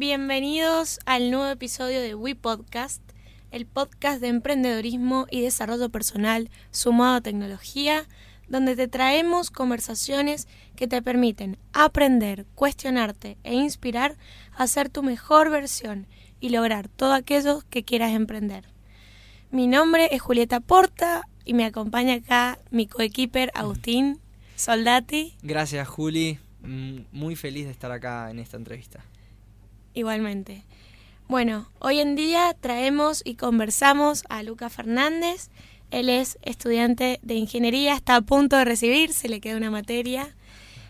Bienvenidos al nuevo episodio de We Podcast, el podcast de emprendedorismo y desarrollo personal sumado a tecnología, donde te traemos conversaciones que te permiten aprender, cuestionarte e inspirar a ser tu mejor versión y lograr todo aquello que quieras emprender. Mi nombre es Julieta Porta y me acompaña acá mi coequiper Agustín Soldati. Gracias, Juli. Mm, Muy feliz de estar acá en esta entrevista. Igualmente. Bueno, hoy en día traemos y conversamos a Luca Fernández. Él es estudiante de ingeniería, está a punto de recibir, se le queda una materia.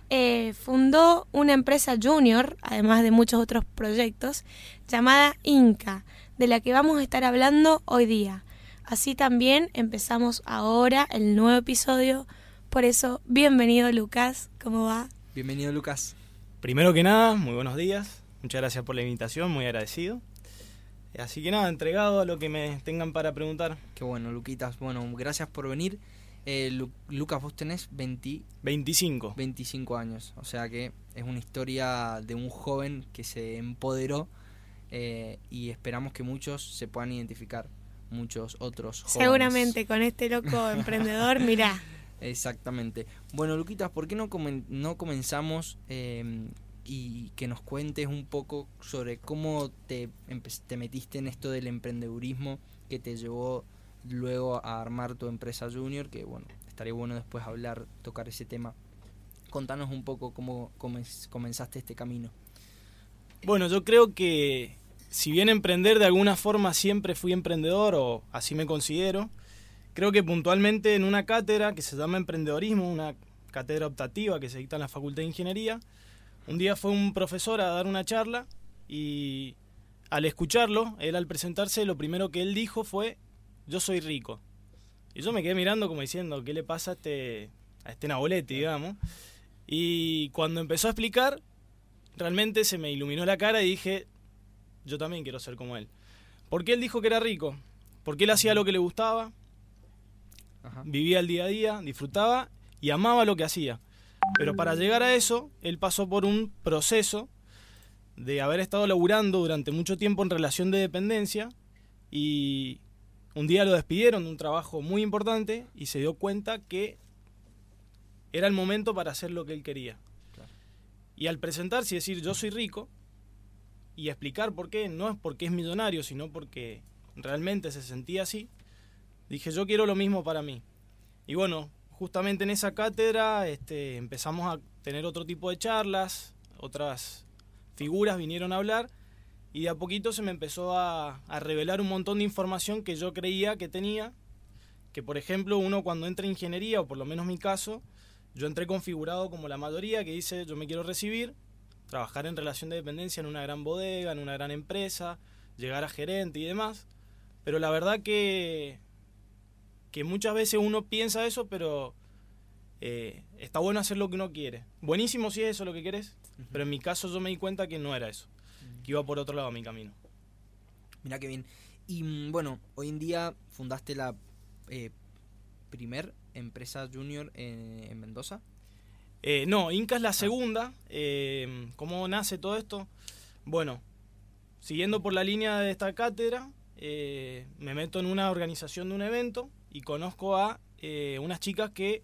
Eh, fundó una empresa junior, además de muchos otros proyectos, llamada Inca, de la que vamos a estar hablando hoy día. Así también empezamos ahora el nuevo episodio. Por eso, bienvenido Lucas, ¿cómo va? Bienvenido, Lucas. Primero que nada, muy buenos días. Muchas gracias por la invitación, muy agradecido. Así que nada, entregado a lo que me tengan para preguntar. Qué bueno, Luquitas. Bueno, gracias por venir. Eh, Lu- Lucas, vos tenés 20 25. 25 años, o sea que es una historia de un joven que se empoderó eh, y esperamos que muchos se puedan identificar, muchos otros jóvenes. Seguramente con este loco emprendedor, mirá. Exactamente. Bueno, Luquitas, ¿por qué no, comen- no comenzamos eh, y que nos cuentes un poco sobre cómo te, te metiste en esto del emprendedurismo que te llevó luego a armar tu empresa junior? Que bueno, estaría bueno después hablar, tocar ese tema. Contanos un poco cómo comenz- comenzaste este camino. Bueno, yo creo que si bien emprender de alguna forma siempre fui emprendedor o así me considero, creo que puntualmente en una cátedra que se llama emprendedorismo, una cátedra optativa que se dicta en la Facultad de Ingeniería, un día fue un profesor a dar una charla y al escucharlo, él al presentarse, lo primero que él dijo fue, yo soy rico. Y yo me quedé mirando como diciendo, ¿qué le pasa a este, a este Nabolete, digamos? Y cuando empezó a explicar, realmente se me iluminó la cara y dije, yo también quiero ser como él. ¿Por qué él dijo que era rico? Porque él hacía lo que le gustaba, Ajá. vivía el día a día, disfrutaba y amaba lo que hacía. Pero para llegar a eso, él pasó por un proceso de haber estado laburando durante mucho tiempo en relación de dependencia y un día lo despidieron de un trabajo muy importante y se dio cuenta que era el momento para hacer lo que él quería. Y al presentarse y decir yo soy rico y explicar por qué, no es porque es millonario, sino porque realmente se sentía así, dije yo quiero lo mismo para mí. Y bueno, justamente en esa cátedra este, empezamos a tener otro tipo de charlas, otras figuras vinieron a hablar y de a poquito se me empezó a, revelar un montón de información que yo creía que tenía, que por ejemplo uno cuando entra en ingeniería, o por lo menos mi caso, yo entré configurado como la mayoría que dice yo me quiero recibir, trabajar en relación de dependencia en una gran bodega, en una gran empresa, llegar a gerente y demás, pero la verdad que que muchas veces uno piensa eso, pero eh, está bueno hacer lo que uno quiere. Buenísimo si es eso lo que querés, pero en mi caso yo me di cuenta que no era eso, que iba por otro lado mi camino. Mirá qué bien. Y mm, bueno, hoy en día fundaste la eh, primer empresa junior en, en Mendoza. Eh, no, Inca es la segunda. Eh, ¿Cómo nace todo esto? Bueno, siguiendo por la línea de esta cátedra, eh, me meto en una organización de un evento y conozco a eh, unas chicas que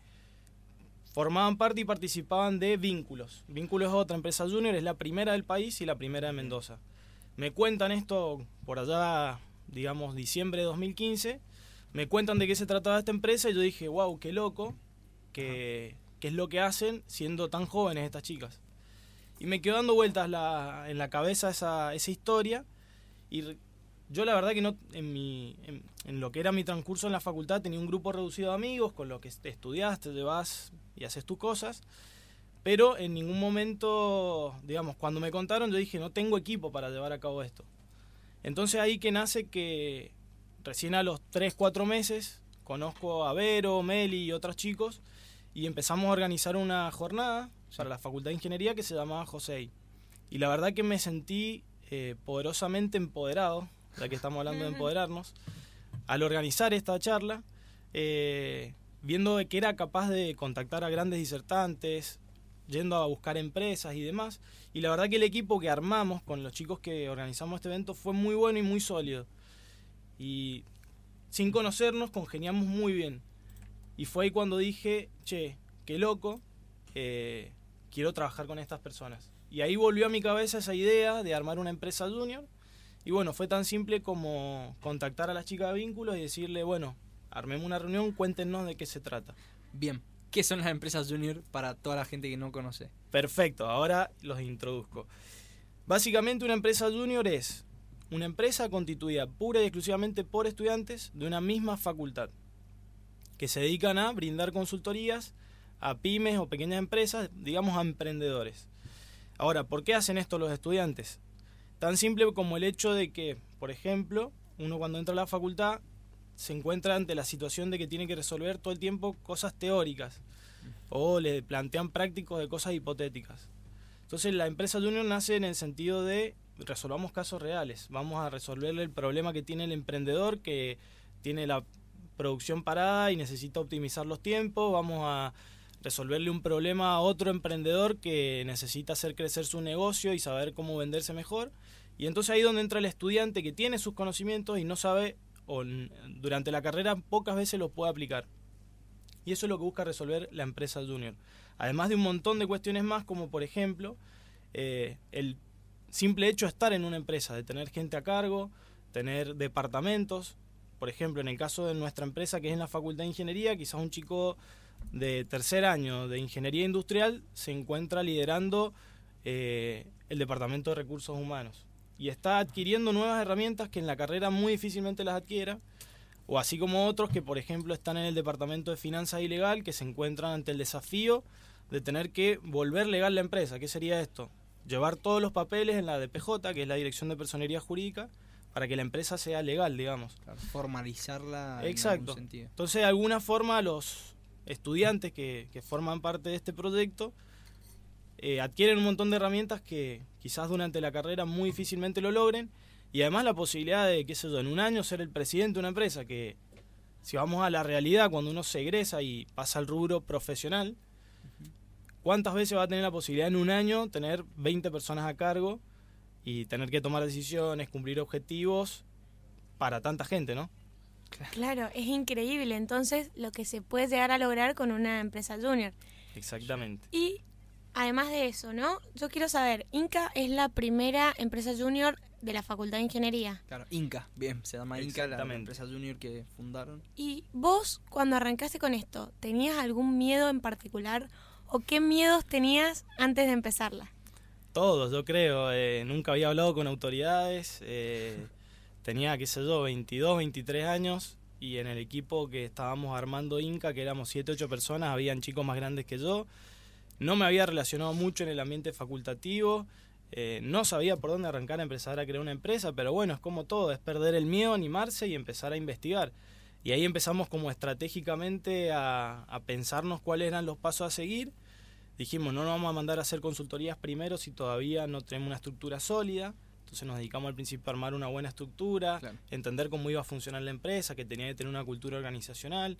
formaban parte y participaban de Vínculos. Vínculos es otra empresa junior, es la primera del país y la primera de Mendoza. Me cuentan esto por allá, digamos, diciembre de 2015. Me cuentan de qué se trataba esta empresa y yo dije, wow, qué loco, que, qué es lo que hacen siendo tan jóvenes estas chicas. Y me quedó dando vueltas la- en la cabeza esa, esa historia y yo la verdad que no en, mi, en, lo que era mi transcurso en la facultad tenía un grupo reducido de amigos con los que estudias, te vas y haces tus cosas, pero en ningún momento, digamos, cuando me contaron yo dije, no tengo equipo para llevar a cabo esto. Entonces ahí que nace que recién a los 3, 4 meses conozco a Vero, Meli y otros chicos y empezamos a organizar una jornada para la Facultad de Ingeniería que se llamaba José. Y la verdad que me sentí eh, poderosamente empoderado, ya que estamos hablando de empoderarnos, al organizar esta charla, eh, viendo que era capaz de contactar a grandes disertantes, yendo a buscar empresas y demás. Y la verdad que el equipo que armamos con los chicos que organizamos este evento fue muy bueno y muy sólido. Y sin conocernos congeniamos muy bien. Y fue ahí cuando dije, che, qué loco, eh, quiero trabajar con estas personas. Y ahí volvió a mi cabeza esa idea de armar una empresa junior. Y bueno, fue tan simple como contactar a las chicas de vínculos y decirle, bueno, armemos una reunión, cuéntenos de qué se trata. Bien, ¿qué son las empresas junior para toda la gente que no conoce? Perfecto, ahora los introduzco. Básicamente una empresa junior es una empresa constituida pura y exclusivamente por estudiantes de una misma facultad, que se dedican a brindar consultorías a pymes o pequeñas empresas, digamos a emprendedores. Ahora, ¿por qué hacen esto los estudiantes? Tan simple como el hecho de que, por ejemplo, uno cuando entra a la facultad se encuentra ante la situación de que tiene que resolver todo el tiempo cosas teóricas o le plantean prácticos de cosas hipotéticas. Entonces la empresa Junior nace en el sentido de resolvamos casos reales, vamos a resolverle el problema que tiene el emprendedor que tiene la producción parada y necesita optimizar los tiempos, vamos a resolverle un problema a otro emprendedor que necesita hacer crecer su negocio y saber cómo venderse mejor. Y entonces ahí donde entra el estudiante que tiene sus conocimientos y no sabe, o durante la carrera pocas veces los puede aplicar. Y eso es lo que busca resolver la empresa junior. Además de un montón de cuestiones más, como por ejemplo eh, el simple hecho de estar en una empresa, de tener gente a cargo, tener departamentos. Por ejemplo, en el caso de nuestra empresa, que es en la Facultad de Ingeniería, quizás un chico de tercer año de Ingeniería Industrial se encuentra liderando eh, el Departamento de Recursos Humanos y está adquiriendo nuevas herramientas que en la carrera muy difícilmente las adquiera, o así como otros que, por ejemplo, están en el Departamento de Finanzas y Legal, que se encuentran ante el desafío de tener que volver legal la empresa. ¿Qué sería esto? Llevar todos los papeles en la DPJ, que es la Dirección de Personería Jurídica, para que la empresa sea legal, digamos. formalizarla Exacto. en algún sentido. Entonces, de alguna forma, los, estudiantes que, forman parte de este proyecto eh, adquieren un montón de herramientas que quizás durante la carrera muy difícilmente lo logren y además la posibilidad de, qué sé yo, en un año ser el presidente de una empresa que si vamos a la realidad, cuando uno se egresa y pasa al rubro profesional, ¿cuántas veces va a tener la posibilidad en un año tener 20 personas a cargo y tener que tomar decisiones, cumplir objetivos para tanta gente, ¿no? Claro. es increíble entonces lo que se puede llegar a lograr con una empresa junior. Exactamente. Y además de eso, ¿no? Yo quiero saber, Inca es la primera empresa junior de la Facultad de Ingeniería. Claro, Inca, bien, se llama Inca, la empresa junior que fundaron. Y vos, cuando arrancaste con esto, ¿tenías algún miedo en particular o qué miedos tenías antes de empezarla? Todos, yo creo. Eh, nunca había hablado con autoridades. Eh, tenía, qué sé yo, 22, 23 años y en el equipo que estábamos armando Inca, que éramos 7, 8 personas, habían chicos más grandes que yo. No me había relacionado mucho en el ambiente facultativo, eh, no sabía por dónde arrancar a empezar a crear una empresa, pero bueno, es como todo, es perder el miedo, animarse y empezar a investigar. Y ahí empezamos como estratégicamente a, a pensarnos cuáles eran los pasos a seguir. Dijimos, no nos vamos a mandar a hacer consultorías primero si todavía no tenemos una estructura sólida entonces nos dedicamos al principio a armar una buena estructura, entender cómo iba a funcionar la empresa, que tenía que tener una cultura organizacional.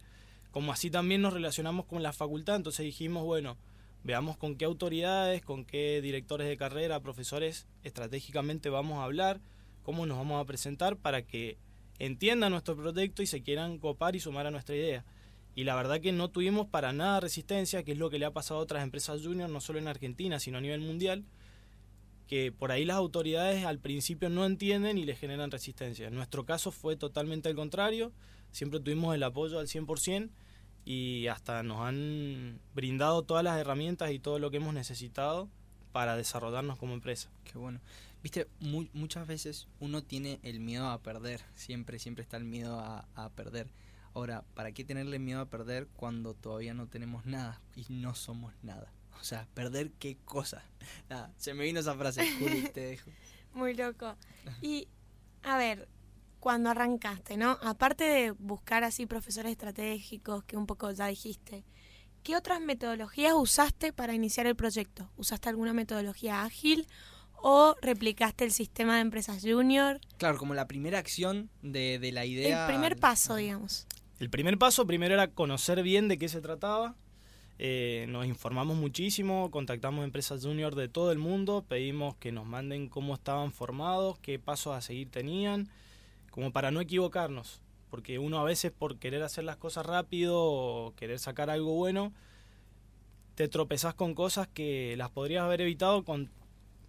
Como así también nos relacionamos con la facultad, entonces dijimos, bueno, veamos con qué autoridades, con qué directores de carrera, profesores estratégicamente vamos a hablar, cómo nos vamos a presentar para que entiendan nuestro proyecto y se quieran copar y sumar a nuestra idea. Y la verdad que no tuvimos para nada resistencia, que es lo que le ha pasado a otras empresas junior, no solo en Argentina, sino a nivel mundial, que por ahí las autoridades al principio no entienden y les generan resistencia. En nuestro caso fue totalmente al contrario, siempre tuvimos el apoyo al 100% y hasta nos han brindado todas las herramientas y todo lo que hemos necesitado para desarrollarnos como empresa. Qué bueno. Viste, muchas veces uno tiene el miedo a perder, siempre, siempre está el miedo a, a perder. Ahora, ¿para qué tenerle miedo a perder cuando todavía no tenemos nada y no somos nada? O sea, perder qué cosa. Nada, se me vino esa frase, Juli, te dejo. Muy loco. Y, a ver, cuando arrancaste, ¿no? Aparte de buscar así profesores estratégicos, que un poco ya dijiste, ¿qué otras metodologías usaste para iniciar el proyecto? ¿Usaste alguna metodología ágil o replicaste el sistema de empresas junior? Claro, como la primera acción de, de la idea. El primer paso, digamos. El primer paso primero era conocer bien de qué se trataba Eh, nos informamos muchísimo, contactamos empresas junior de todo el mundo, pedimos que nos manden cómo estaban formados, qué pasos a seguir tenían, como para no equivocarnos, porque uno a veces por querer hacer las cosas rápido querer sacar algo bueno, te tropezás con cosas que las podrías haber evitado con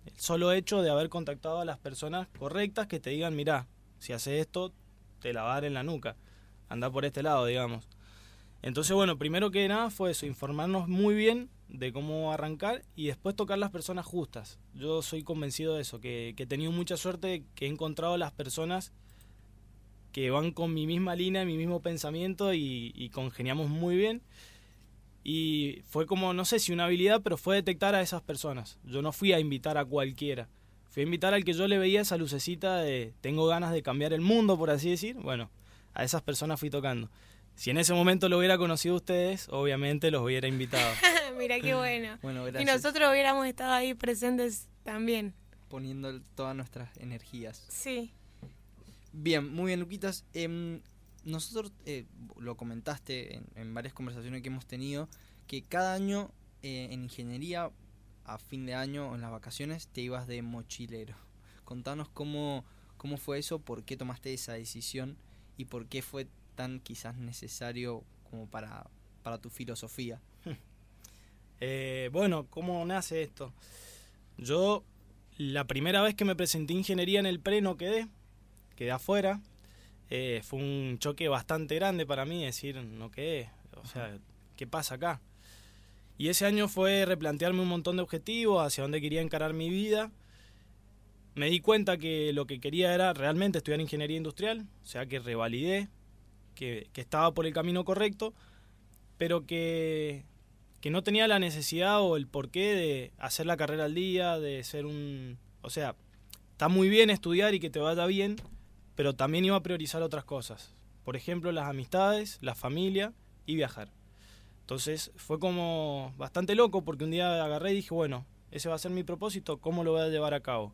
el solo hecho de haber contactado a las personas correctas que te digan, mira, si haces esto, te la va a dar en la nuca, anda por este lado, digamos. Entonces, bueno, primero que nada fue eso, informarnos muy bien de cómo arrancar y después tocar las personas justas. Yo soy convencido de eso, que, que he tenido mucha suerte, que he encontrado las personas que van con mi misma línea, mi mismo pensamiento y, y congeniamos muy bien. Y fue como, no sé si una habilidad, pero fue detectar a esas personas. Yo no fui a invitar a cualquiera. Fui a invitar al que yo le veía esa lucecita de tengo ganas de cambiar el mundo, por así decir. Bueno, a esas personas fui tocando. Si en ese momento lo hubiera conocido a ustedes, obviamente los hubiera invitado. Mira qué bueno. Bueno, y nosotros hubiéramos estado ahí presentes también. Poniendo todas nuestras energías. Sí. Bien, muy bien, Luquitas. Em, nosotros eh, lo comentaste en, en varias conversaciones que hemos tenido, que cada año eh, en ingeniería, a fin de año o en las vacaciones, te ibas de mochilero. Contanos cómo, cómo fue eso, por qué tomaste esa decisión y por qué fue tan quizás necesario como para, para tu filosofía. Eh, bueno, ¿cómo nace esto? Yo, la primera vez que me presenté ingeniería en el pre no quedé, quedé afuera. Eh, fue un choque bastante grande para mí decir, no quedé. O sea, ¿qué pasa acá? Y ese año fue replantearme un montón de objetivos, hacia dónde quería encarar mi vida. Me di cuenta que lo que quería era realmente estudiar ingeniería industrial, o sea que revalidé, que, que estaba por el camino correcto, pero que, que no tenía la necesidad o el porqué de hacer la carrera al día, de ser un... O sea, está muy bien estudiar y que te vaya bien, pero también iba a priorizar otras cosas. Por ejemplo, las amistades, la familia y viajar. Entonces fue como bastante loco porque un día agarré y dije, bueno, ese va a ser mi propósito, ¿cómo lo voy a llevar a cabo?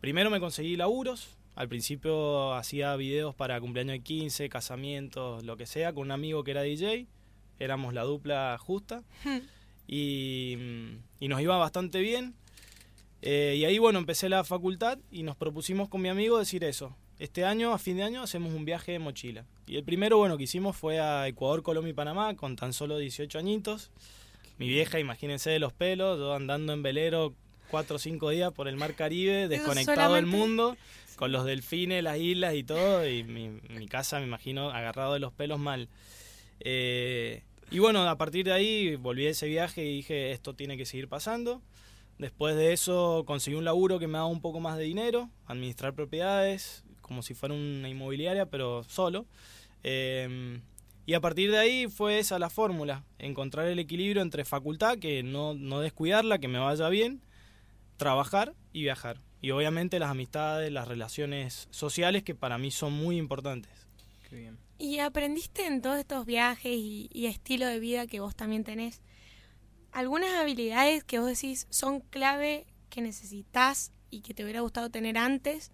Primero me conseguí laburos, al principio hacía videos para cumpleaños de 15, casamientos, lo que sea, con un amigo que era DJ, éramos la dupla justa y, y nos iba bastante bien. Eh, y ahí, bueno, empecé la facultad y nos propusimos con mi amigo decir eso. Este año, a fin de año, hacemos un viaje de mochila. Y el primero, bueno, que hicimos fue a Ecuador, Colombia y Panamá, con tan solo 18 añitos. Mi vieja, imagínense de los pelos, yo andando en velero cuatro o cinco días por el mar Caribe, desconectado del mundo, con los delfines, las islas y todo, y mi, mi casa, me imagino, agarrado de los pelos mal. Eh, y bueno, a partir de ahí volví a ese viaje y dije, esto tiene que seguir pasando. Después de eso conseguí un laburo que me daba un poco más de dinero, administrar propiedades, como si fuera una inmobiliaria, pero solo. Eh, y a partir de ahí fue esa la fórmula, encontrar el equilibrio entre facultad, que no, no descuidarla, que me vaya bien, trabajar y viajar. Y obviamente las amistades, las relaciones sociales, que para mí son muy importantes. Qué bien. ¿Y aprendiste en todos estos viajes y, y estilo de vida que vos también tenés algunas habilidades que vos decís son clave que necesitas y que te hubiera gustado tener antes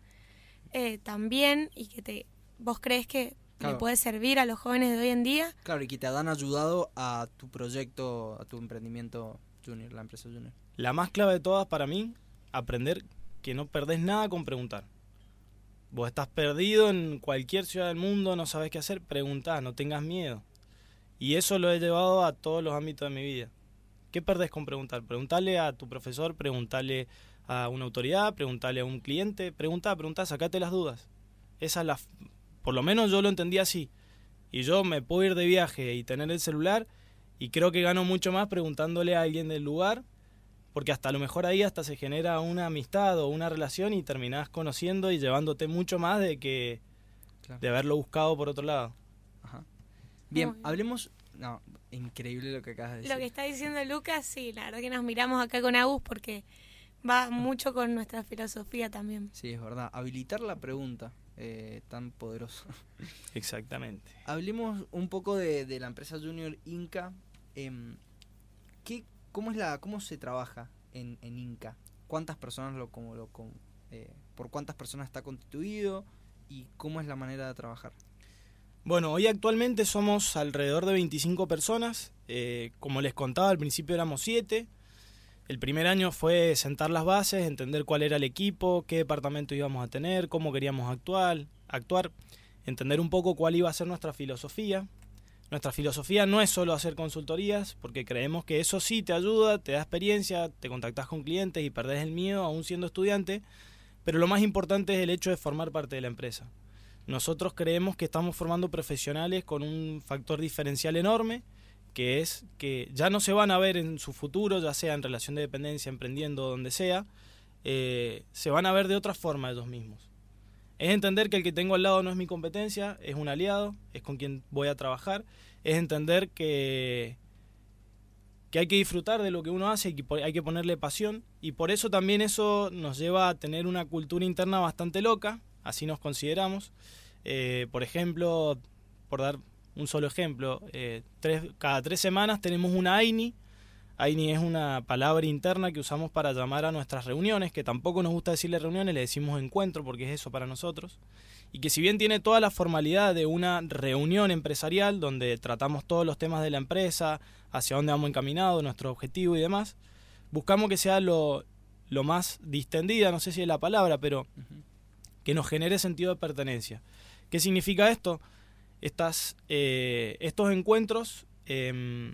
eh, también y que te vos crees que Claro. le puede servir a los jóvenes de hoy en día? Claro, y que te han ayudado a tu proyecto, a tu emprendimiento junior, la empresa junior. La más clave de todas para mí, aprender que no perdés nada con preguntar. Vos estás perdido en cualquier ciudad del mundo, no sabes qué hacer, preguntá, no tengas miedo. Y eso lo he llevado a todos los ámbitos de mi vida. ¿Qué perdés con preguntar? Preguntarle a tu profesor, preguntarle a una autoridad, preguntarle a un cliente, preguntá, preguntá, sacate las dudas. Esa es la... Por lo menos yo lo entendí así. Y yo me puedo ir de viaje y tener el celular y creo que gano mucho más preguntándole a alguien del lugar porque hasta a lo mejor ahí hasta se genera una amistad o una relación y terminás conociendo y llevándote mucho más de que Claro. de haberlo buscado por otro lado. Ajá. Bien. hablemos. No, increíble lo que acabas de decir. Lo que está diciendo Lucas, sí, la verdad que nos miramos acá con Agus porque va mucho con nuestra filosofía también. Sí, es verdad. Habilitar la pregunta eh, tan poderoso. Exactamente. Hablemos un poco de, de la empresa Junior Inca. Em, ¿qué, cómo, es la, ¿Cómo se trabaja en, en Inca? ¿Cuántas personas lo, como lo, con- eh, ¿Por cuántas personas está constituido? ¿Y cómo es la manera de trabajar? Bueno, hoy actualmente somos alrededor de 25 personas. Eh, como les contaba, al principio éramos 7. El primer año fue sentar las bases, entender cuál era el equipo, qué departamento íbamos a tener, cómo queríamos actuar, actuar, entender un poco cuál iba a ser nuestra filosofía. Nuestra filosofía no es solo hacer consultorías, porque creemos que eso sí te ayuda, te da experiencia, te contactas con clientes y perdés el miedo aún siendo estudiante, pero lo más importante es el hecho de formar parte de la empresa. Nosotros creemos que estamos formando profesionales con un factor diferencial enorme, que es que ya no se van a ver en su futuro, ya sea en relación de dependencia, emprendiendo, donde sea, eh, se van a ver de otra forma ellos mismos. Es entender que el que tengo al lado no es mi competencia, es un aliado, es con quien voy a trabajar, es entender que, que hay que disfrutar de lo que uno hace y que hay que ponerle pasión y por eso también eso nos lleva a tener una cultura interna bastante loca, así nos consideramos. Eh, por ejemplo, por dar un solo ejemplo, eh, tres, cada tres semanas tenemos una AINI. AINI es una palabra interna que usamos para llamar a nuestras reuniones, que tampoco nos gusta decirle reuniones, le decimos encuentro porque es eso para nosotros. Y que si bien tiene toda la formalidad de una reunión empresarial donde tratamos todos los temas de la empresa, hacia dónde vamos encaminados, nuestro objetivo y demás, buscamos que sea lo, lo más distendida, no sé si es la palabra, pero que nos genere sentido de pertenencia. ¿Qué significa esto? Estas, eh, estos encuentros, em,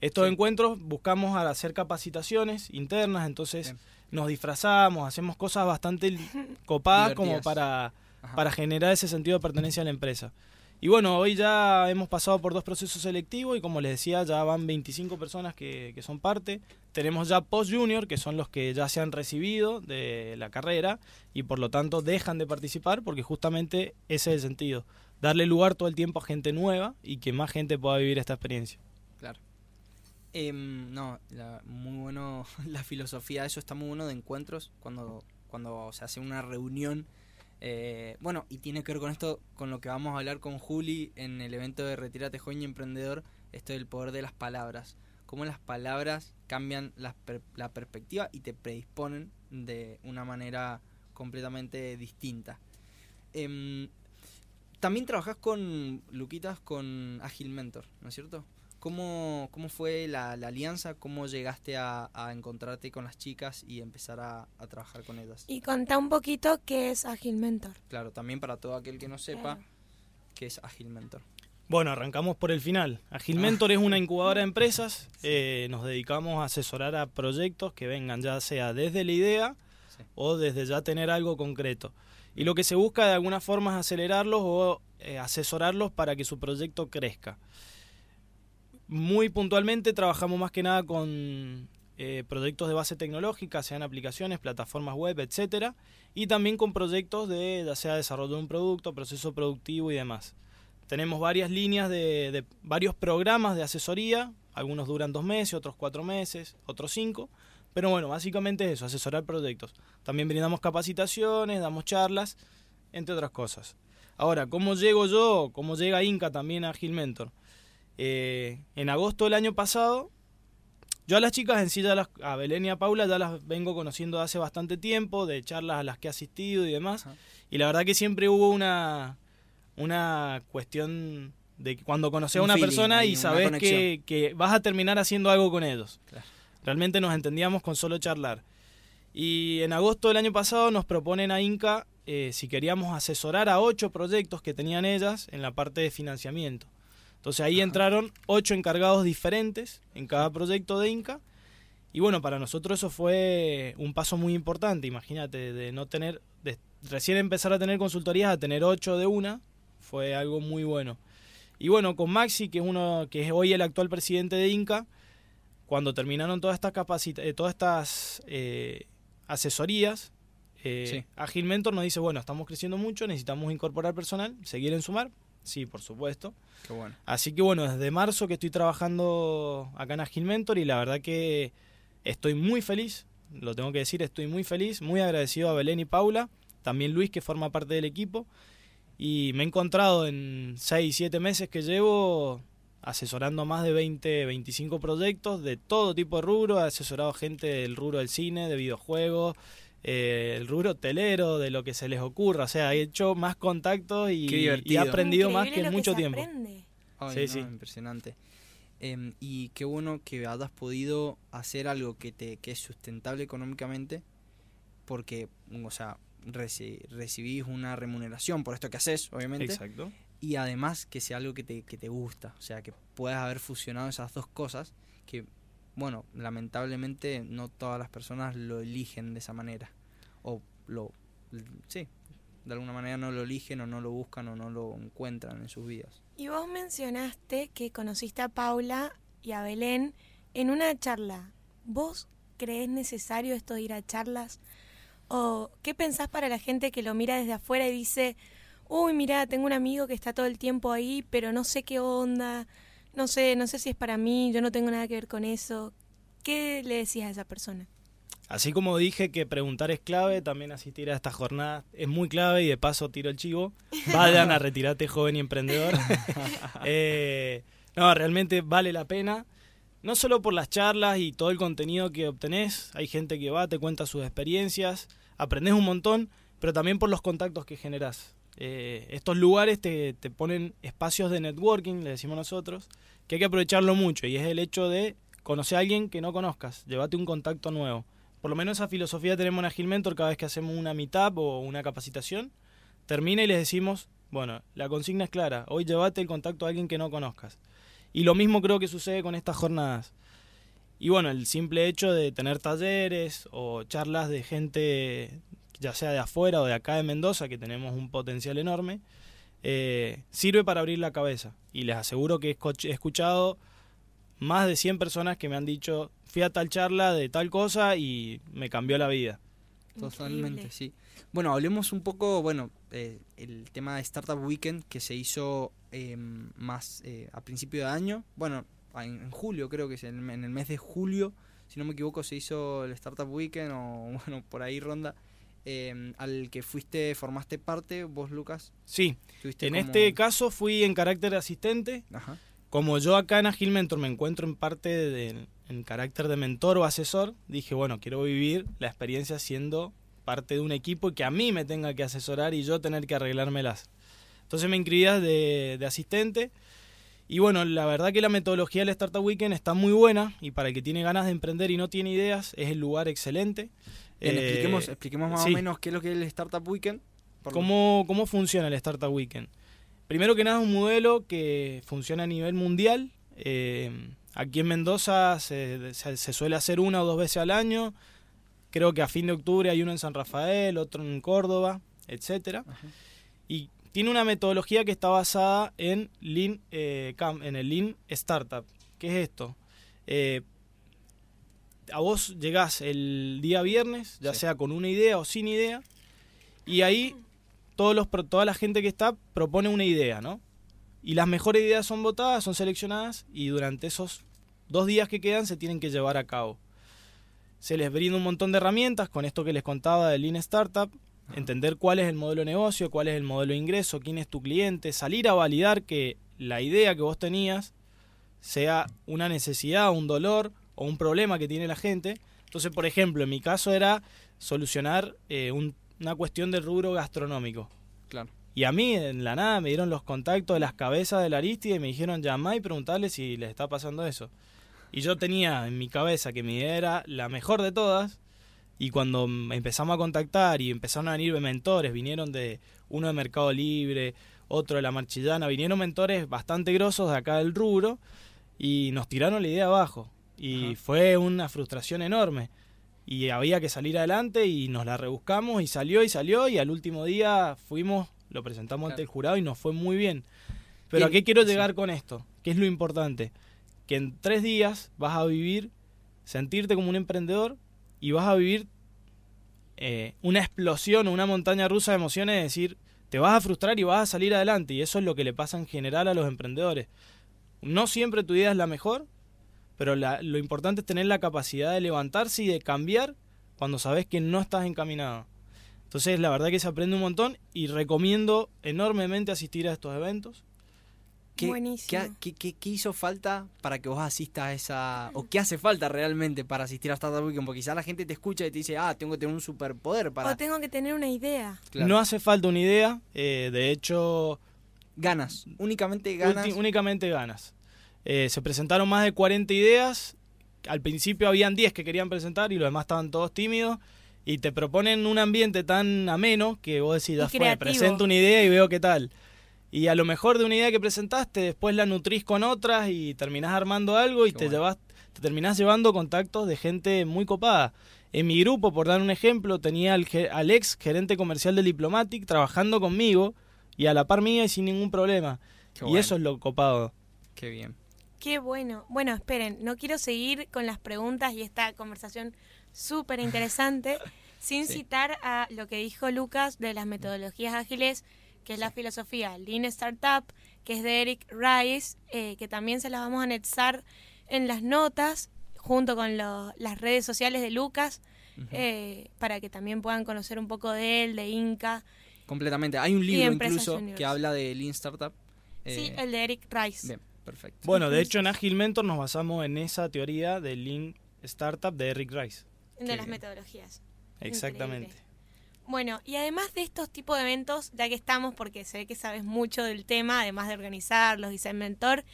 estos encuentros buscamos hacer capacitaciones internas, entonces nos disfrazamos, hacemos cosas bastante copadas como para, para generar ese sentido de pertenencia a la empresa. Y bueno, hoy ya hemos pasado por dos procesos selectivos y como les decía, ya van 25 personas que, que son parte. Tenemos ya post-junior, que son los que ya se han recibido de la carrera y por lo tanto dejan de participar porque justamente ese es el sentido. Darle lugar todo el tiempo a gente nueva y que más gente pueda vivir esta experiencia. Claro. Em, no, muy bueno la filosofía, eso está muy bueno de encuentros cuando, cuando se hace una reunión eh, bueno, y tiene que ver con esto, con lo que vamos a hablar con Juli en el evento de Retírate Joven y Emprendedor, esto del poder de las palabras. Cómo las palabras cambian la, perspectiva y te predisponen de una manera completamente distinta. Em, también trabajas con, Luquitas, con Agile Mentor, ¿no es cierto? ¿Cómo, cómo fue la, alianza? ¿Cómo llegaste a, encontrarte con las chicas y empezar a, trabajar con ellas? Y contá un poquito qué es Agile Mentor. Claro, también para todo aquel que no sepa qué es Agile Mentor. Bueno, arrancamos por el final. Agile ah. Mentor es una incubadora de empresas. Eh, nos dedicamos a asesorar a proyectos que vengan ya sea desde la idea o desde ya tener algo concreto. Y lo que se busca de alguna forma es acelerarlos o eh, asesorarlos para que su proyecto crezca. Muy puntualmente trabajamos más que nada con eh, proyectos de base tecnológica, sean aplicaciones, plataformas web, etcétera, y también con proyectos de ya sea desarrollo de un producto, proceso productivo y demás. Tenemos varias líneas de, varios programas de asesoría, algunos duran dos meses, otros cuatro meses, otros cinco, pero bueno, básicamente es eso, asesorar proyectos. También brindamos capacitaciones, damos charlas, entre otras cosas. Ahora, ¿cómo llego yo? ¿Cómo llega Inca también a Mentor? Eh, en agosto del año pasado, yo a las chicas en sí, ya a Belén y a Paula, ya las vengo conociendo hace bastante tiempo, de charlas a las que he asistido y demás. Y la verdad que siempre hubo una, una cuestión de que cuando conoces a una persona y sabes que, vas a terminar haciendo algo con ellos. Realmente nos entendíamos con solo charlar. Y en agosto del año pasado nos proponen a Inca eh, si queríamos asesorar a ocho proyectos que tenían ellas en la parte de financiamiento. Entonces ahí entraron ocho encargados diferentes en cada proyecto de Inca. Y bueno, para nosotros eso fue un paso muy importante, imagínate, de no tener, de recién empezar a tener consultorías a tener ocho de una, fue algo muy bueno. Y bueno, con Maxi, que es uno que es hoy el actual presidente de Inca, cuando terminaron todas estas capacita eh, todas estas eh, asesorías, eh, Agil Mentor nos dice, bueno, estamos creciendo mucho, necesitamos incorporar personal, seguir en sumar, Sí, por supuesto. Qué bueno. Así que bueno, desde marzo que estoy trabajando acá en Agile Mentor y la verdad que estoy muy feliz, lo tengo que decir, estoy muy feliz, muy agradecido a Belén y Paula, también Luis que forma parte del equipo y me he encontrado en 6, 7 meses que llevo asesorando más de 20, 25 proyectos de todo tipo de rubro, he asesorado gente del rubro del cine, de videojuegos, eh, el rubro hotelero, de lo que se les ocurra. O sea, he hecho más contactos y, y he aprendido más que en mucho se tiempo. Ay, Sí, no, sí. Impresionante. Em, y qué bueno que hayas podido hacer algo que te que es sustentable económicamente, porque, o sea, reci- recibís una remuneración por esto que haces, obviamente, Exacto. y además que sea algo que te, que te gusta, o sea, que puedas haber fusionado esas dos cosas que, bueno, lamentablemente no todas las personas lo eligen de esa manera, o lo, sí, de alguna manera no lo eligen o no lo buscan o no lo encuentran en sus vidas. Y vos mencionaste que conociste a Paula y a Belén en una charla. ¿Vos crees necesario esto de ir a charlas? ¿O qué pensás para la gente que lo mira desde afuera y dice, uy, mira, tengo un amigo que está todo el tiempo ahí, pero no sé qué onda, no sé, no sé si es para mí, yo no tengo nada que ver con eso? ¿Qué le decías a esa persona? Así como dije que preguntar es clave, también asistir a esta jornada es muy clave y de paso tiro el chivo. Vayan a retirarte joven y emprendedor. Eh, no, realmente vale la pena. No solo por las charlas y todo el contenido que obtenés, hay gente que va, te cuenta sus experiencias, aprendés un montón, pero también por los contactos que generás. Eh, estos lugares te, te ponen espacios de networking, le decimos nosotros, que hay que aprovecharlo mucho y es el hecho de conocer a alguien que no conozcas, llévate un contacto nuevo. Por lo menos esa filosofía tenemos en Agile Mentor cada vez que hacemos una meetup o una capacitación. Termina y les decimos, bueno, la consigna es clara, hoy llévate el contacto a alguien que no conozcas. Y lo mismo creo que sucede con estas jornadas. Y bueno, el simple hecho de tener talleres o charlas de gente, ya sea de afuera o de acá de Mendoza, que tenemos un potencial enorme, eh, sirve para abrir la cabeza. Y les aseguro que he escuch- he escuchado más de 100 personas que me han dicho, fui a tal charla de tal cosa y me cambió la vida. Totalmente, Increíble. sí. Bueno, hablemos un poco, bueno, eh, el tema de Startup Weekend que se hizo eh, más eh, a principio de año. Bueno, en julio creo que es en, en el mes de julio, si no me equivoco, se hizo el Startup Weekend o bueno, por ahí ronda. Eh, al que fuiste, formaste parte, vos Lucas. Sí, en como- este caso fui en carácter de asistente. Ajá. Como yo acá en Agile Mentor me encuentro en parte de- en carácter de mentor o asesor, dije, bueno, quiero vivir la experiencia siendo parte de un equipo que a mí me tenga que asesorar y yo tener que arreglármelas. Entonces me inscribí de, de asistente. Y bueno, la verdad que la metodología del Startup Weekend está muy buena y para el que tiene ganas de emprender y no tiene ideas, es el lugar excelente. Bien, Eh, expliquemos, expliquemos más sí. o menos qué es lo que es el Startup Weekend. ¿Cómo, ¿Cómo funciona el Startup Weekend? Primero que nada es un modelo que funciona a nivel mundial. Eh, aquí en Mendoza se, se- se suele hacer una o dos veces al año. Creo que a fin de octubre hay uno en San Rafael, otro en Córdoba, etcétera. Ajá. Y tiene una metodología que está basada en Lean, eh, en el Lean Startup. ¿Qué es esto? Eh, a vos llegás el día viernes, ya Sí. sea con una idea o sin idea, y ahí todos los, toda la gente que está propone una idea, ¿no? Y las mejores ideas son votadas, son seleccionadas, y durante esos dos días que quedan se tienen que llevar a cabo. Se les brinda un montón de herramientas con esto que les contaba del Lean Startup, entender cuál es el modelo de negocio, cuál es el modelo de ingreso, quién es tu cliente, salir a validar que la idea que vos tenías sea una necesidad, un dolor o un problema que tiene la gente. Entonces, por ejemplo, en mi caso era solucionar eh, un- una cuestión del rubro gastronómico. Claro. Y a mí, en la nada, me dieron los contactos de las cabezas de la Aristide y me dijeron llamá y preguntarle si les está pasando eso. Y yo tenía en mi cabeza que mi idea era la mejor de todas. Y cuando empezamos a contactar y empezaron a venir mentores, vinieron de uno de Mercado Libre, otro de la Marchillana, vinieron mentores bastante grosos de acá del rubro y nos tiraron la idea abajo. Y Ajá. fue una frustración enorme. Y había que salir adelante y nos la rebuscamos y salió y salió y al último día fuimos, lo presentamos ante el jurado y nos fue muy bien. Pero ¿a qué quiero sí. llegar con esto? ¿Qué es lo importante? Que en tres días vas a vivir, sentirte como un emprendedor y vas a vivir eh, una explosión o una montaña rusa de emociones, es decir, te vas a frustrar y vas a salir adelante. Y eso es lo que le pasa en general a los emprendedores. No siempre tu idea es la mejor, pero la- lo importante es tener la capacidad de levantarse y de cambiar cuando sabes que no estás encaminado. Entonces, la verdad que se aprende un montón y recomiendo enormemente asistir a estos eventos ¿Qué, Buenísimo. qué, qué- qué hizo falta para que vos asistas a esa... o qué hace falta realmente para asistir a Startup Weekend? Porque quizás la gente te escucha y te dice, ah, tengo que tener un superpoder para... O tengo que tener una idea. Claro. No hace falta una idea, eh, de hecho, Ganas, únicamente ganas. únicamente ganas. Eh, se presentaron más de 40 ideas. Al principio habían 10 que querían presentar y los demás estaban todos tímidos. Y te proponen un ambiente tan ameno que vos decís, ya fue, presento una idea y veo qué tal. Y a lo mejor de una idea que presentaste, después la nutrís con otras y terminás armando algo y Qué te, bueno. llevas, te terminás llevando contactos de gente muy copada. En mi grupo, por dar un ejemplo, tenía al, ex gerente comercial de Diplomatic trabajando conmigo y a la par mía y sin ningún problema. Qué y bueno, eso es lo copado. Qué bien. Qué bueno. Bueno, esperen, no quiero seguir con las preguntas y esta conversación súper interesante sin Sí. citar a lo que dijo Lucas de las metodologías ágiles, que es la filosofía Lean Startup, que es de Eric Rice, eh, que también se las vamos a anexar en las notas junto con lo- las redes sociales de Lucas, eh, para que también puedan conocer un poco de él, de Inca. Completamente. Hay un libro incluso que habla de Lean Startup. sí, Eh, el de Eric Rice. Bien, perfecto. Bueno, de hecho en Agile Mentor nos basamos en esa teoría del Lean Startup de Eric Rice. de las metodologías. Exactamente. Increíble. Bueno, y además de estos tipos de eventos, ya que estamos, porque se ve que sabes mucho del tema, además de organizarlos y ser mentor,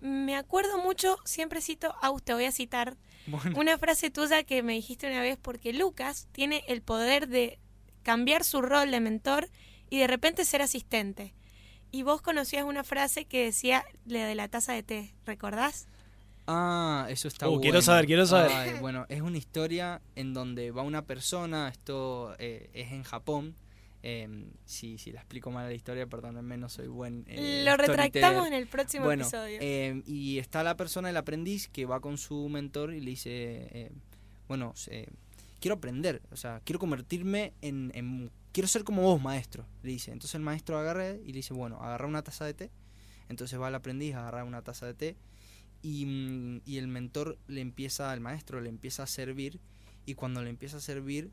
me acuerdo mucho, siempre cito, Aus, te voy a citar, Bueno, una frase tuya que me dijiste una vez, porque Lucas tiene el poder de cambiar su rol de mentor y de repente ser asistente. Y vos conocías una frase que decía la de la taza de té, ¿recordás? Ah, eso está Uh, bueno. quiero saber, quiero saber. Ay, bueno, es una historia en donde va una persona, esto eh, es en Japón. eh, si, si la explico mal la historia, perdónenme, no soy buen. eh, Lo retractamos en el próximo bueno, episodio. eh, y está la persona, el aprendiz, que va con su mentor y le dice, eh, bueno, eh, quiero aprender, o sea, quiero convertirme en, Quiero ser como vos, maestro, le dice. Entonces el maestro agarra y le dice, bueno, agarra una taza de té. Entonces va el aprendiz a agarrar una taza de té y, mm, y el mentor le empieza, al maestro le empieza a servir y cuando le empieza a servir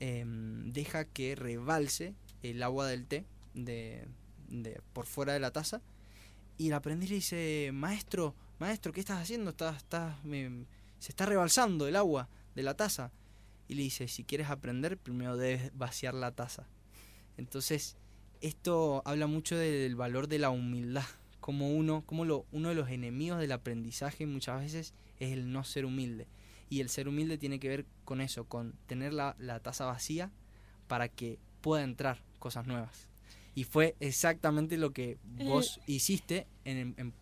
em, deja que rebalse el agua del té de- por fuera de la taza y el aprendiz le dice, maestro, maestro, ¿qué estás haciendo? Estás, estás, me- se está rebalsando el agua de la taza. Y le dice, si quieres aprender, primero debes vaciar la taza. Entonces, esto habla mucho del valor de la humildad. Como uno, como lo, uno de los enemigos del aprendizaje muchas veces es el no ser humilde. Y el ser humilde tiene que ver con eso, con tener la, la taza vacía para que pueda entrar cosas nuevas. Y fue exactamente lo que vos hiciste en- en-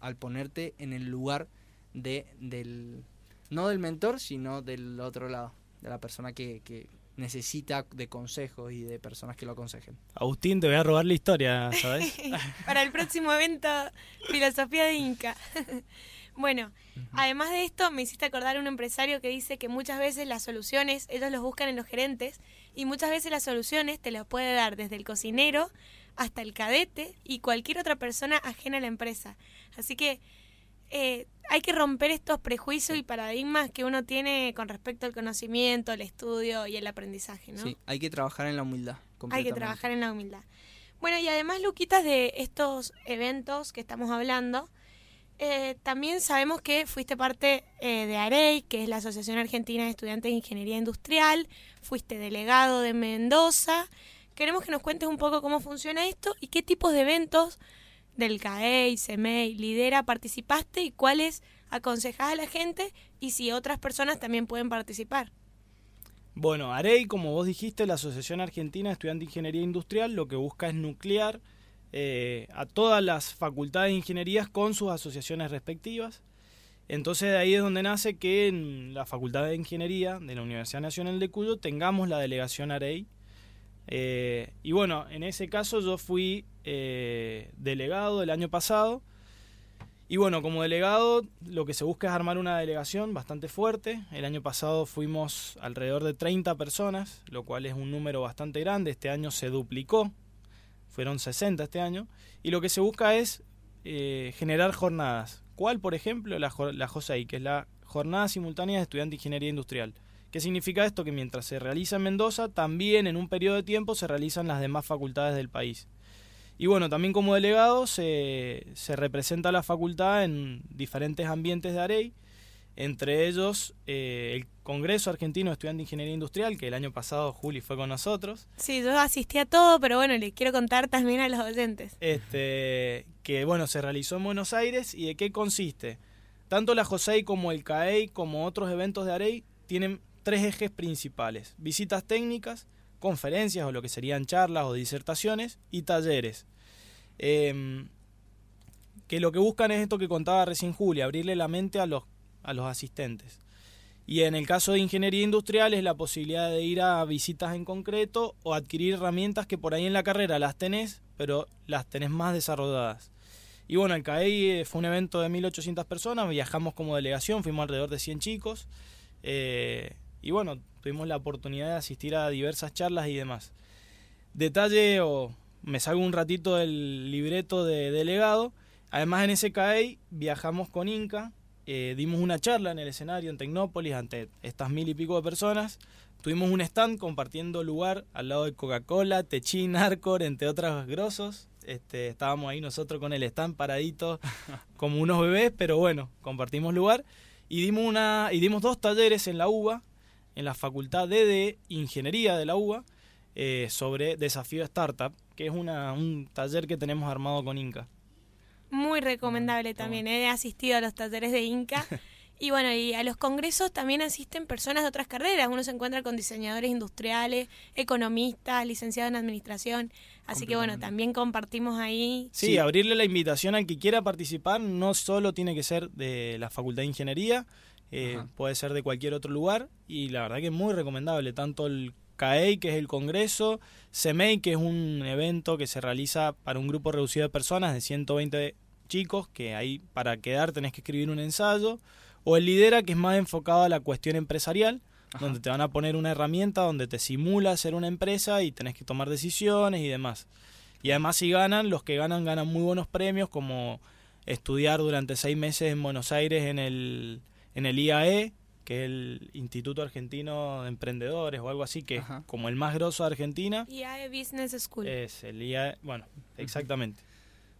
al ponerte en el lugar de, del, no del mentor, sino del otro lado, de la persona que, que necesita de consejos y de personas que lo aconsejen. Agustín, te voy a robar la historia, ¿sabes? Para el próximo evento, Filosofía de Inca. bueno, además de esto, me hiciste acordar un empresario que dice que muchas veces las soluciones, ellos los buscan en los gerentes, y muchas veces las soluciones te las puede dar desde el cocinero hasta el cadete y cualquier otra persona ajena a la empresa. Así que eh, hay que romper estos prejuicios y paradigmas que uno tiene con respecto al conocimiento, el estudio y el aprendizaje, ¿no? Sí, hay que trabajar en la humildad. Hay que trabajar en la humildad. Bueno, y además, Luquitas, de estos eventos que estamos hablando, eh, también sabemos que fuiste parte eh, de AREI, que es la Asociación Argentina de Estudiantes de Ingeniería Industrial, fuiste delegado de Mendoza. Queremos que nos cuentes un poco cómo funciona esto y qué tipos de eventos del CAEI, CEMEI, Lidera participaste y cuáles aconsejás a la gente y si otras personas también pueden participar. Bueno, AREI, como vos dijiste, la Asociación Argentina de Estudiantes de Ingeniería Industrial, lo que busca es nuclear eh, a todas las facultades de ingenierías con sus asociaciones respectivas. Entonces de ahí es donde nace que en la Facultad de Ingeniería de la Universidad Nacional de Cuyo tengamos la delegación AREI. Eh, y bueno, en ese caso yo fui eh, delegado el año pasado. Y bueno, como delegado lo que se busca es armar una delegación bastante fuerte. El año pasado fuimos alrededor de 30 personas, lo cual es un número bastante grande. Este año se duplicó, fueron 60 este año. Y lo que se busca es eh, generar jornadas. ¿Cuál, por ejemplo? La, la que es la Jornada Simultánea de Estudiantes de Ingeniería Industrial. ¿Qué significa esto? Que mientras se realiza en Mendoza, también en un periodo de tiempo se realizan las demás facultades del país. Y bueno, también como delegado se, se representa la facultad en diferentes ambientes de AREI, entre ellos eh, el Congreso Argentino de Estudiantes de Ingeniería Industrial, que el año pasado Juli fue con nosotros. Sí, yo asistí a todo, pero bueno, les quiero contar también a los oyentes. Este, que bueno, se realizó en Buenos Aires y de qué consiste. Tanto la JOSEI como el CAEI como otros eventos de AREI tienen tres ejes principales. Visitas técnicas, conferencias o lo que serían charlas o disertaciones y talleres. Em, que lo que buscan es esto que contaba recién Julia, abrirle la mente a los, a los asistentes. Y en el caso de ingeniería industrial es la posibilidad de ir a visitas en concreto o adquirir herramientas que por ahí en la carrera las tenés, pero las tenés más desarrolladas. Y bueno, el CAEI fue un evento de 1800 personas, viajamos como delegación, fuimos alrededor de 100 chicos. Eh, y bueno, tuvimos la oportunidad de asistir a diversas charlas y demás. Detalle, o me salgo un ratito del libreto de delegado. Además, en ese CAEI viajamos con Inca, eh, dimos una charla en el escenario en Tecnópolis ante estas mil y pico de personas. Tuvimos un stand compartiendo lugar al lado de Coca-Cola, Techin, Arcor, entre otros grosos. Este, estábamos ahí nosotros con el stand paradito como unos bebés, pero bueno, compartimos lugar. Y dimos, una, y dimos dos talleres en la UBA, en la Facultad de, Ingeniería de la UBA eh, sobre desafío startup, que es una, un taller que tenemos armado con Inca. Muy recomendable también, he asistido a los talleres de Inca. Y bueno, y a los congresos también asisten personas de otras carreras. Uno se encuentra con diseñadores industriales, economistas, licenciados en administración. Así que bueno, también compartimos ahí. Sí, abrirle la invitación al que quiera participar. No solo tiene que ser de la Facultad de Ingeniería, eh, puede ser de cualquier otro lugar y la verdad que es muy recomendable, tanto el CAEI, que es el Congreso, CEMEI, que es un evento que se realiza para un grupo reducido de personas, de 120 chicos, que ahí para quedar tenés que escribir un ensayo, o el Lidera, que es más enfocado a la cuestión empresarial, donde te van a poner una herramienta donde te simula ser una empresa y tenés que tomar decisiones y demás. Y además si ganan, los que ganan ganan muy buenos premios, como estudiar durante seis meses en Buenos Aires en el en el IAE, que es el Instituto Argentino de Emprendedores o algo así, que es como el más grosso de Argentina. IAE Business School. Es el IAE, bueno, exactamente.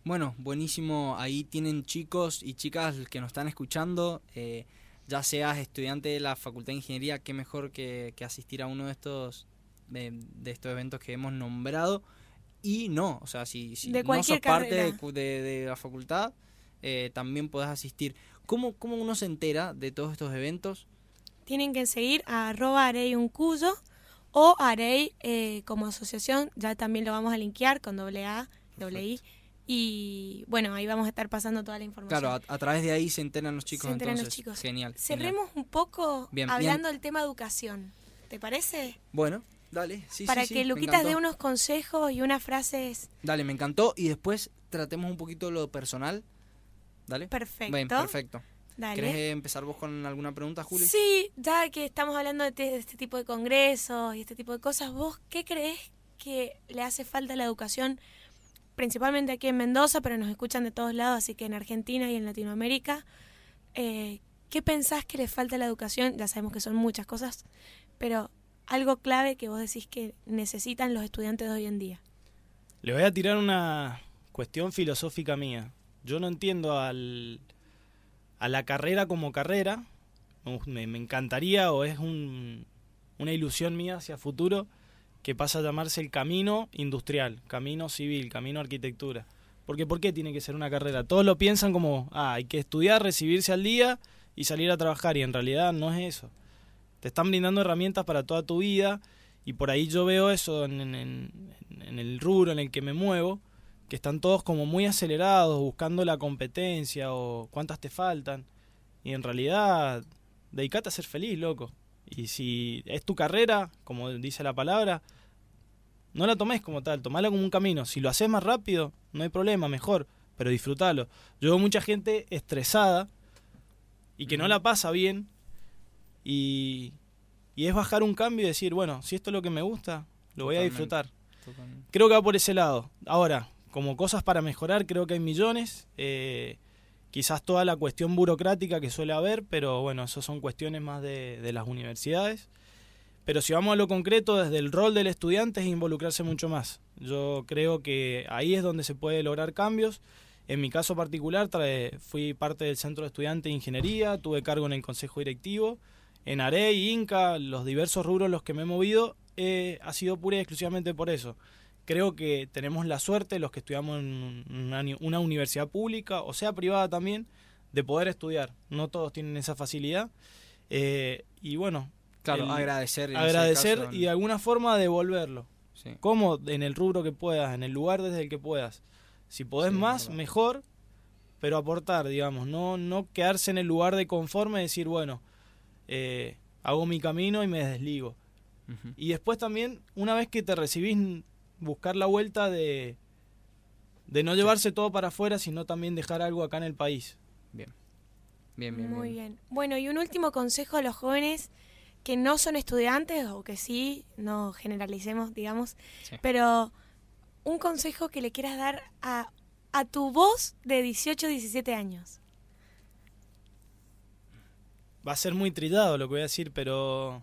Bueno, buenísimo. Ahí tienen chicos y chicas que nos están escuchando. Eh, ya seas estudiante de la Facultad de Ingeniería, qué mejor que, asistir a uno de estos de, estos eventos que hemos nombrado. Y no, o sea, si, si no sos parte de, la facultad, eh, también podés asistir. ¿Cómo, ¿Cómo uno se entera de todos estos eventos? Tienen que seguir a arroba Arey o Arey eh, como asociación, ya también lo vamos a linkear con doble A, doble I. Y bueno, ahí vamos a estar pasando toda la información. Claro, a, través de ahí se enteran los chicos. Se enteran los chicos. Genial. Cerremos un poco hablando del tema educación. ¿Te parece? Bueno, dale. Sí, Para que Luquitas dé unos consejos y unas frases. Dale, me encantó. Y después tratemos un poquito lo personal Dale. Perfecto. perfecto. Dale. ¿Querés empezar vos con alguna pregunta, Juli? Sí, ya que estamos hablando de, este tipo de congresos y este tipo de cosas, ¿vos qué crees que le hace falta a la educación, principalmente aquí en Mendoza, pero nos escuchan de todos lados, así que en Argentina y en Latinoamérica? Eh, ¿Qué pensás que le falta a la educación? Ya sabemos que son muchas cosas, pero algo clave que vos decís que necesitan los estudiantes de hoy en día. Le voy a tirar una cuestión filosófica mía yo no entiendo al, a la carrera como carrera. Me, encantaría o es una ilusión mía hacia futuro que pasa a llamarse el camino industrial, camino civil, camino arquitectura. Porque ¿por qué tiene que ser una carrera? Todos lo piensan como, ah, hay que estudiar, recibirse al día y salir a trabajar. Y en realidad no es eso. Te están brindando herramientas para toda tu vida y por ahí yo veo eso en, en el rubro en el que me muevo que están todos como muy acelerados, buscando la competencia o cuántas te faltan. Y en realidad, dedicate a ser feliz, loco. Y si es tu carrera, como dice la palabra, no la tomes como tal, tomala como un camino. Si lo haces más rápido, no hay problema, mejor, pero disfrútalo. Yo veo mucha gente estresada y que no la pasa bien y, y es bajar un cambio y decir, bueno, si esto es lo que me gusta, lo voy a disfrutar. Creo que va por ese lado. Ahora, como cosas para mejorar creo que hay millones. Eh, quizás toda la cuestión burocrática que suele haber, pero bueno, eso son cuestiones más de, las universidades. Pero si vamos a lo concreto, desde el rol del estudiante es involucrarse mucho más. Yo creo que ahí es donde se puede lograr cambios. En mi caso particular, fui parte del Centro de Estudiantes de Ingeniería, tuve cargo en el Consejo Directivo. En AREI, INCA, los diversos rubros en los que me he movido, eh, ha sido pura y exclusivamente por eso. Creo que tenemos la suerte, los que estudiamos en una, universidad pública, o sea privada también, de poder estudiar. No todos tienen esa facilidad. Eh, y bueno, Claro, agradecer. agradecer y de alguna forma devolverlo. Sí. Como en el rubro que puedas, en el lugar desde el que puedas. Si podés más, mejor, pero aportar, digamos, no, no quedarse en el lugar de conforme y decir, bueno, eh, hago mi camino y me desligo. Y después también, una vez que te recibís, buscar la vuelta de, de no llevarse todo para afuera, sino también dejar algo acá en el país. Bien. Bien, bien. Muy bien. Bueno, y un último consejo a los jóvenes que no son estudiantes o que sí, no generalicemos, digamos, pero un consejo que le quieras dar a, a tu voz de 18, 17 años. Va a ser muy trillado lo que voy a decir, pero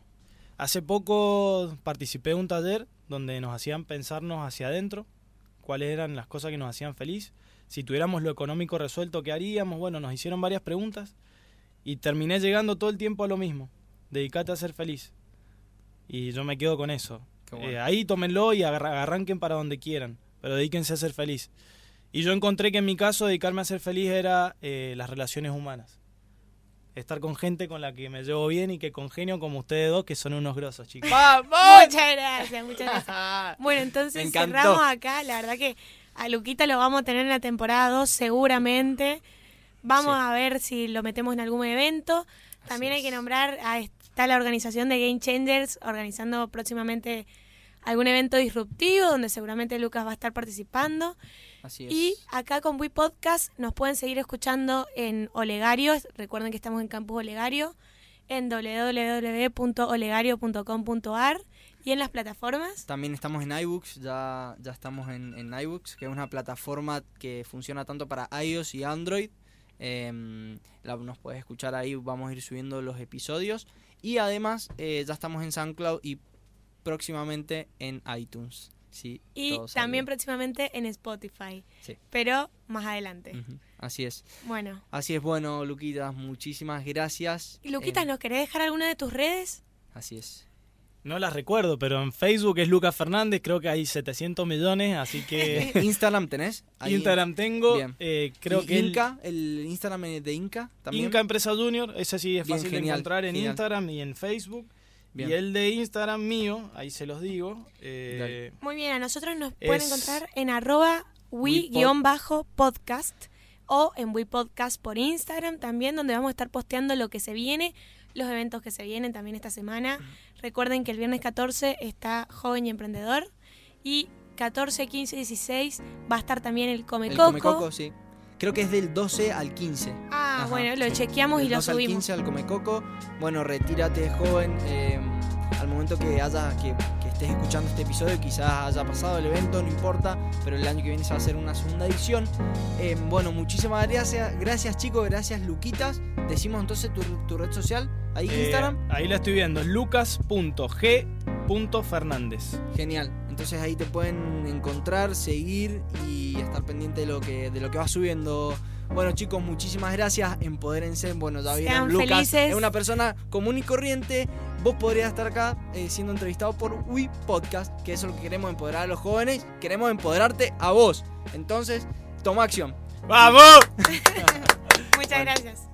hace poco participé en un taller donde nos hacían pensarnos hacia adentro, cuáles eran las cosas que nos hacían feliz. Si tuviéramos lo económico resuelto, ¿qué haríamos? Bueno, nos hicieron varias preguntas y terminé llegando todo el tiempo a lo mismo dedicate a ser feliz. Y yo me quedo con eso. Eh, ahí tómenlo y arranquen para donde quieran, pero dedíquense a ser feliz. Y yo encontré que en mi caso dedicarme a ser feliz era eh, las relaciones humanas. Estar con gente con la que me llevo bien y que congenio como ustedes dos, que son unos grosos, chicos. Muchas gracias, muchas gracias. Bueno, entonces cerramos acá. La verdad que a Luquita lo vamos a tener en la temporada 2 seguramente. Vamos a ver si lo metemos en algún evento. También hay que nombrar a está la organización de Game Changers organizando próximamente algún evento disruptivo donde seguramente Lucas va a estar participando. Así es. Y acá con Wii Podcast nos pueden seguir escuchando en Olegario. Recuerden que estamos en Campus Olegario, en www.olegario.com.ar y en las plataformas. También estamos en iBooks, ya, ya estamos en, en iBooks, que es una plataforma que funciona tanto para iOS y Android. Eh, nos puedes escuchar ahí, vamos a ir subiendo los episodios. Y además eh, ya estamos en SoundCloud y próximamente en iTunes. Sí, y también próximamente en Spotify. Sí. Pero más adelante. Así es. Bueno. Así es, bueno, Luquitas, muchísimas gracias. Y Luquitas, eh, ¿nos querés dejar alguna de tus redes? Así es. No las recuerdo, pero en Facebook es Lucas Fernández, creo que hay 700 millones, así que... ¿Instagram tenés? Instagram tengo, eh, creo que... Inca, el... Instagram de Inca también. Inca Empresa Junior, ese sí es fácil de encontrar en Instagram y en Facebook. Y el de Instagram mío, ahí se los digo. Eh, Muy bien, a nosotros nos pueden encontrar en arroba wi-podcast o en WePodcast por Instagram también, donde vamos a estar posteando lo que se viene los eventos que se vienen también esta semana. Recuerden que el viernes 14 está Joven y Emprendedor y 14, 15 y 16 va a estar también el Come el Come Coco, sí. Creo que es del 12 al 15. Ah, bueno, lo chequeamos y lo 12 subimos. al 15 al Come Coco. Bueno, retírate, joven. Eh, al momento que haya que, estés escuchando este episodio, quizás haya pasado el evento, no importa, pero el año que viene se va a hacer una segunda edición. Eh, bueno, muchísimas gracias, gracias chicos, gracias Luquitas. Decimos entonces tu, red social, ahí eh, Instagram. Ahí la estoy viendo, lucas.g.fernández. Genial. Entonces ahí te pueden encontrar, seguir y estar pendiente de lo que, de lo que va subiendo bueno, chicos, muchísimas gracias. Empodérense. Bueno, ya vieron, Lucas es una persona común y corriente. Vos podrías estar acá eh, siendo entrevistado por We Podcast, que eso es lo que queremos empoderar a los jóvenes. Queremos empoderarte a vos. Entonces, toma acción. ¡Vamos! Muchas gracias.